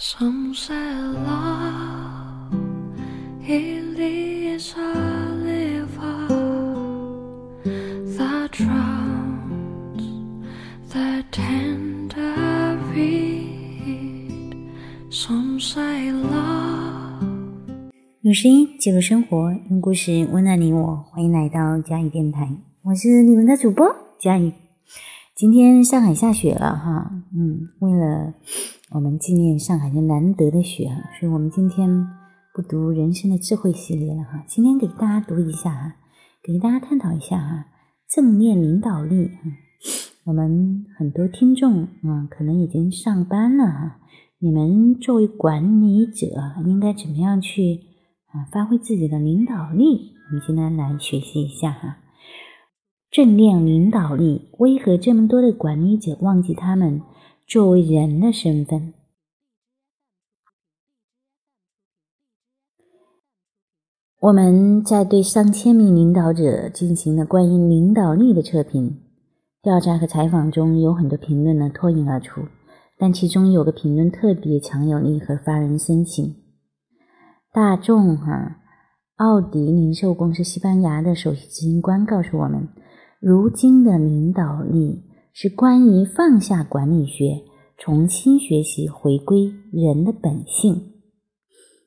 Some say love it is a river that drowns the tender reed. Some say love. 用声音记录生活，用故事温暖你我。欢迎来到佳怡电台，我是你们的主播佳怡。今天上海下雪了哈，嗯，为了我们纪念上海的难得的雪哈，所以我们今天不读人生的智慧系列了哈。今天给大家读一下哈，给大家探讨一下哈，正念领导力哈。我们很多听众啊，可能已经上班了哈，你们作为管理者应该怎么样去啊发挥自己的领导力？我们今天来学习一下哈。正念领导力为何这么多的管理者忘记他们作为人的身份？我们在对上千名领导者进行了关于领导力的测评调查和采访中，有很多评论呢脱颖而出，但其中有个评论特别强有力和发人深省。大众哈，奥迪零售公司西班牙的首席执行官告诉我们。如今的领导力是关于放下管理学，重新学习回归人的本性。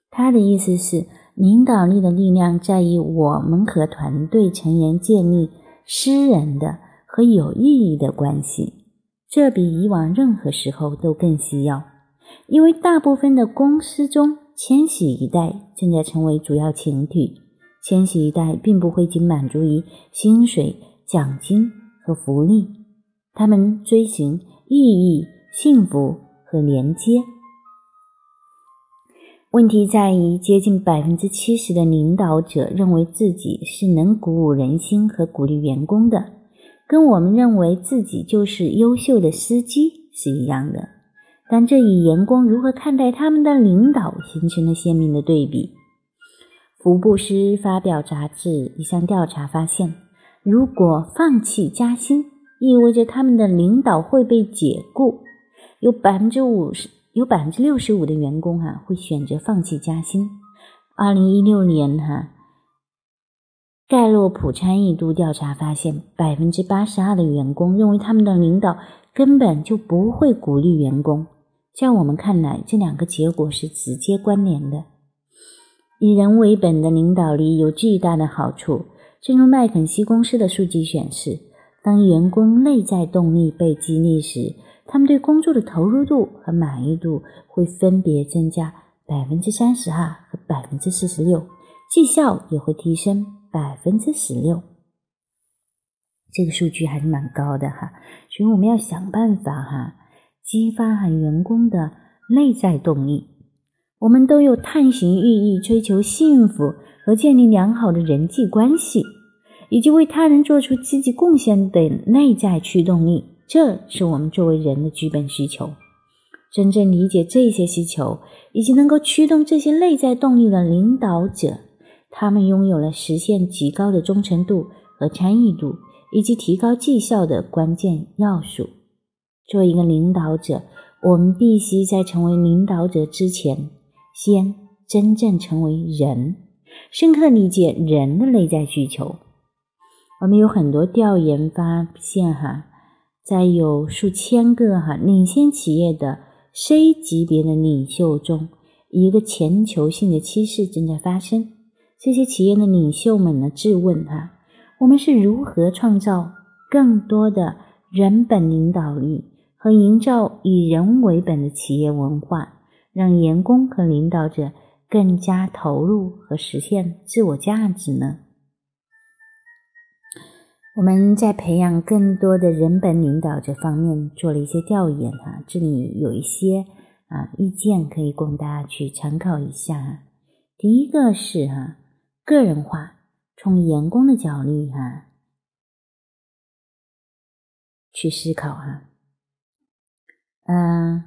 他的意思是，领导力的力量在于我们和团队成员建立私人的和有意义的关系，这比以往任何时候都更需要。因为大部分的公司中，千禧一代正在成为主要群体。千禧一代并不会仅满足于薪水。奖金和福利，他们追寻意义、幸福和连接。问题在于，接近百分之七十的领导者认为自己是能鼓舞人心和鼓励员工的，跟我们认为自己就是优秀的司机是一样的。但这与员工如何看待他们的领导形成了鲜明的对比。福布斯发表杂志一项调查发现。如果放弃加薪，意味着他们的领导会被解雇。有百分之五十，有百分之六十五的员工哈会选择放弃加薪。二零一六年哈，盖洛普参与度调查发现，百分之八十二的员工认为他们的领导根本就不会鼓励员工。在我们看来，这两个结果是直接关联的。以人为本的领导力有巨大的好处。正如麦肯锡公司的数据显示，当员工内在动力被激励时，他们对工作的投入度和满意度会分别增加百分之三十二和百分之四十六，绩效也会提升百分之十六。这个数据还是蛮高的哈，所以我们要想办法哈，激发哈员工的内在动力。我们都有探寻意义、追求幸福。和建立良好的人际关系，以及为他人做出积极贡献的内在驱动力，这是我们作为人的基本需求。真正理解这些需求，以及能够驱动这些内在动力的领导者，他们拥有了实现极高的忠诚度和参与度，以及提高绩效的关键要素。作为一个领导者，我们必须在成为领导者之前，先真正成为人。深刻理解人的内在需求。我们有很多调研发现，哈，在有数千个哈领先企业的 C 级别的领袖中，一个全球性的趋势正在发生。这些企业的领袖们呢，质问哈：我们是如何创造更多的人本领导力和营造以人为本的企业文化，让员工和领导者。更加投入和实现自我价值呢？我们在培养更多的人本领导这方面做了一些调研哈，这里有一些啊意见可以供大家去参考一下。第一个是哈个人化，从员工的角度哈去思考哈。嗯，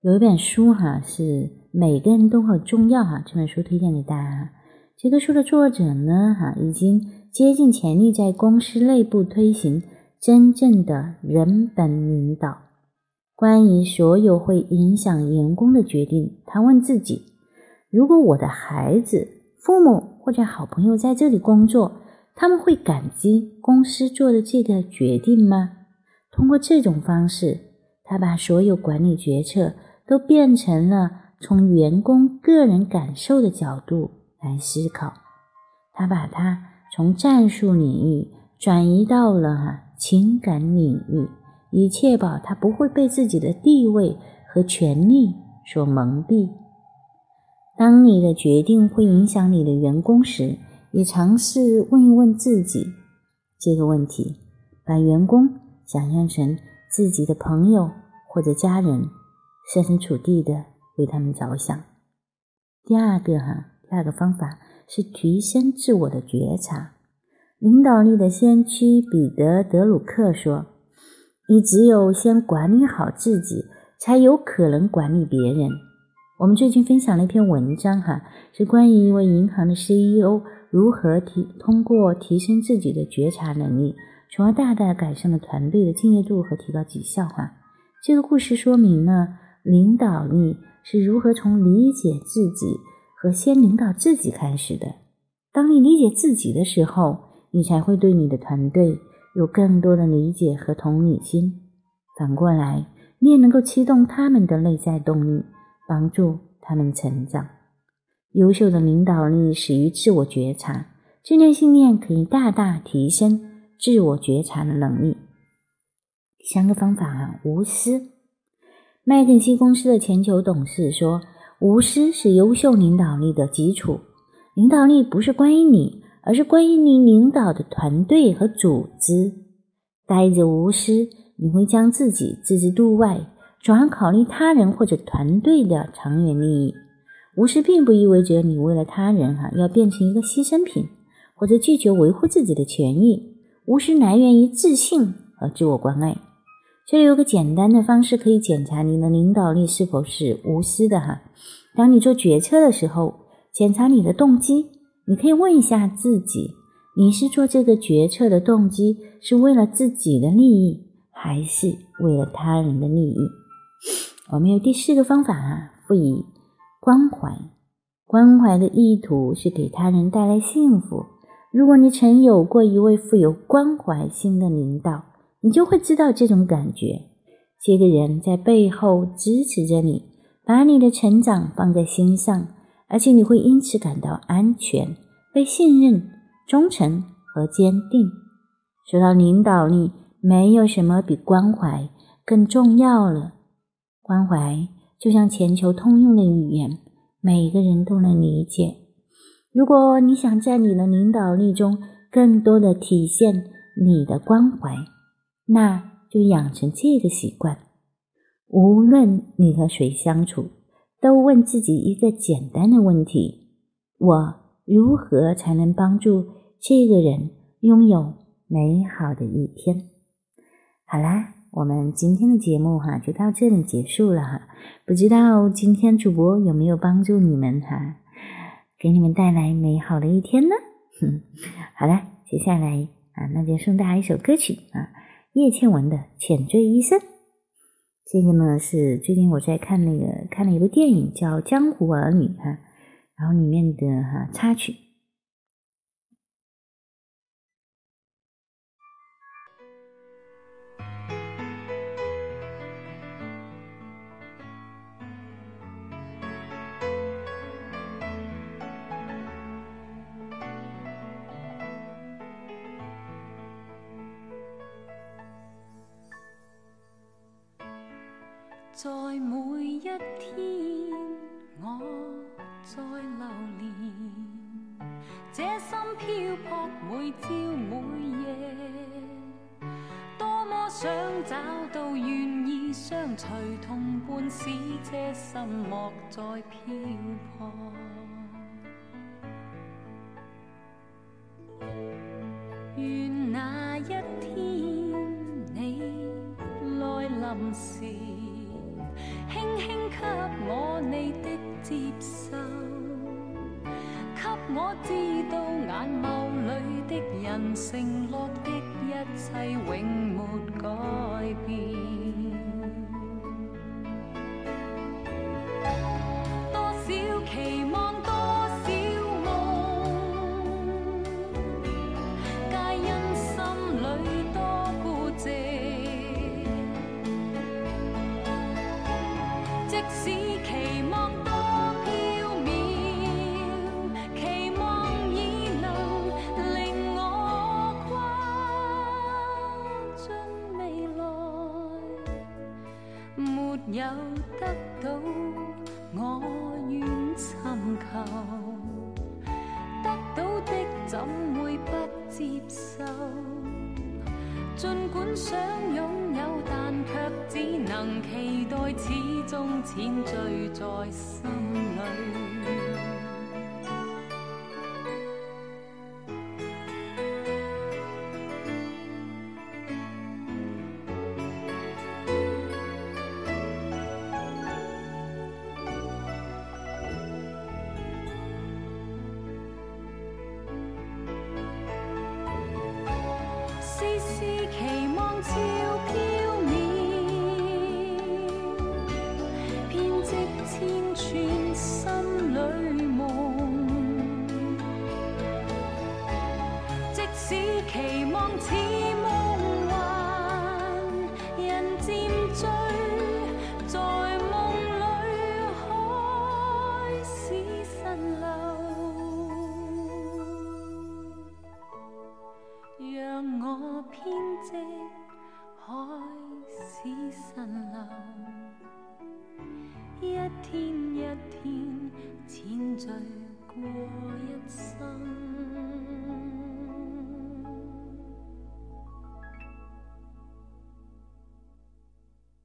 有一本书哈是。每个人都很重要哈，这本书推荐给大家。这个书的作者呢，哈已经竭尽全力在公司内部推行真正的人本领导。关于所有会影响员工的决定，他问自己：如果我的孩子、父母或者好朋友在这里工作，他们会感激公司做的这个决定吗？通过这种方式，他把所有管理决策都变成了从员工个人感受的角度来思考。他把它从战术领域转移到了情感领域。以确保他不会被自己的地位和权力所蒙蔽。当你的决定会影响你的员工时，也尝试问一问自己这个问题：把员工想象成自己的朋友或者家人，设身处地的为他们着想。第二个哈，第二个方法是提升自我的觉察。领导力的先驱彼得·德鲁克说。你只有先管理好自己，才有可能管理别人。我们最近分享了一篇文章，哈，是关于一位银行的 CEO 如何提通过提升自己的觉察能力，从而大大改善了团队的敬业度和提高绩效。哈，这个故事说明了领导力是如何从理解自己和先领导自己开始的。当你理解自己的时候，你才会对你的团队。有更多的理解和同理心，反过来，你也能够驱动他们的内在动力，帮助他们成长。优秀的领导力始于自我觉察，正念信念可以大大提升自我觉察的能力。三个方法啊，无私。麦肯锡公司的全球董事说：“无私是优秀领导力的基础。领导力不是关于你。”而是关于你领导的团队和组织。带着无私，你会将自己置之度外，转而考虑他人或者团队的长远利益。无私并不意味着你为了他人哈要变成一个牺牲品，或者拒绝维护自己的权益。无私来源于自信和自我关爱。这里有个简单的方式可以检查你的领导力是否是无私的哈。当你做决策的时候，检查你的动机。你可以问一下自己：你是做这个决策的动机是为了自己的利益，还是为了他人的利益？我们有第四个方法啊，赋予关怀。关怀的意图是给他人带来幸福。如果你曾有过一位富有关怀心的领导，你就会知道这种感觉。这个人在背后支持着你，把你的成长放在心上。而且你会因此感到安全、被信任、忠诚和坚定。说到领导力，没有什么比关怀更重要了。关怀就像全球通用的语言，每个人都能理解。如果你想在你的领导力中更多的体现你的关怀，那就养成这个习惯。无论你和谁相处。都问自己一个简单的问题：我如何才能帮助这个人拥有美好的一天？好啦，我们今天的节目哈就到这里结束了哈。不知道今天主播有没有帮助你们哈，给你们带来美好的一天呢？哼，好了，接下来啊，那就送大家一首歌曲啊，叶倩文的《浅醉一生》。这个呢是最近我在看那个看了一部电影叫《江湖儿女》哈，然后里面的哈插曲。在每一天，我在流连，这心漂泊，每朝每夜，多么想找到愿意相随同伴，使这心莫再漂泊。愿那一天你来临时。我知道眼眸里的人承诺的一切永没改变。多少期望，多少梦，皆因心里多孤寂。即使。没有得到我愿寻求，得到的怎会不接受？尽管想拥有，但却只能期待，始终浅醉在心里。似梦幻，人渐醉，在梦里开始蜃楼。让我编织海市蜃楼，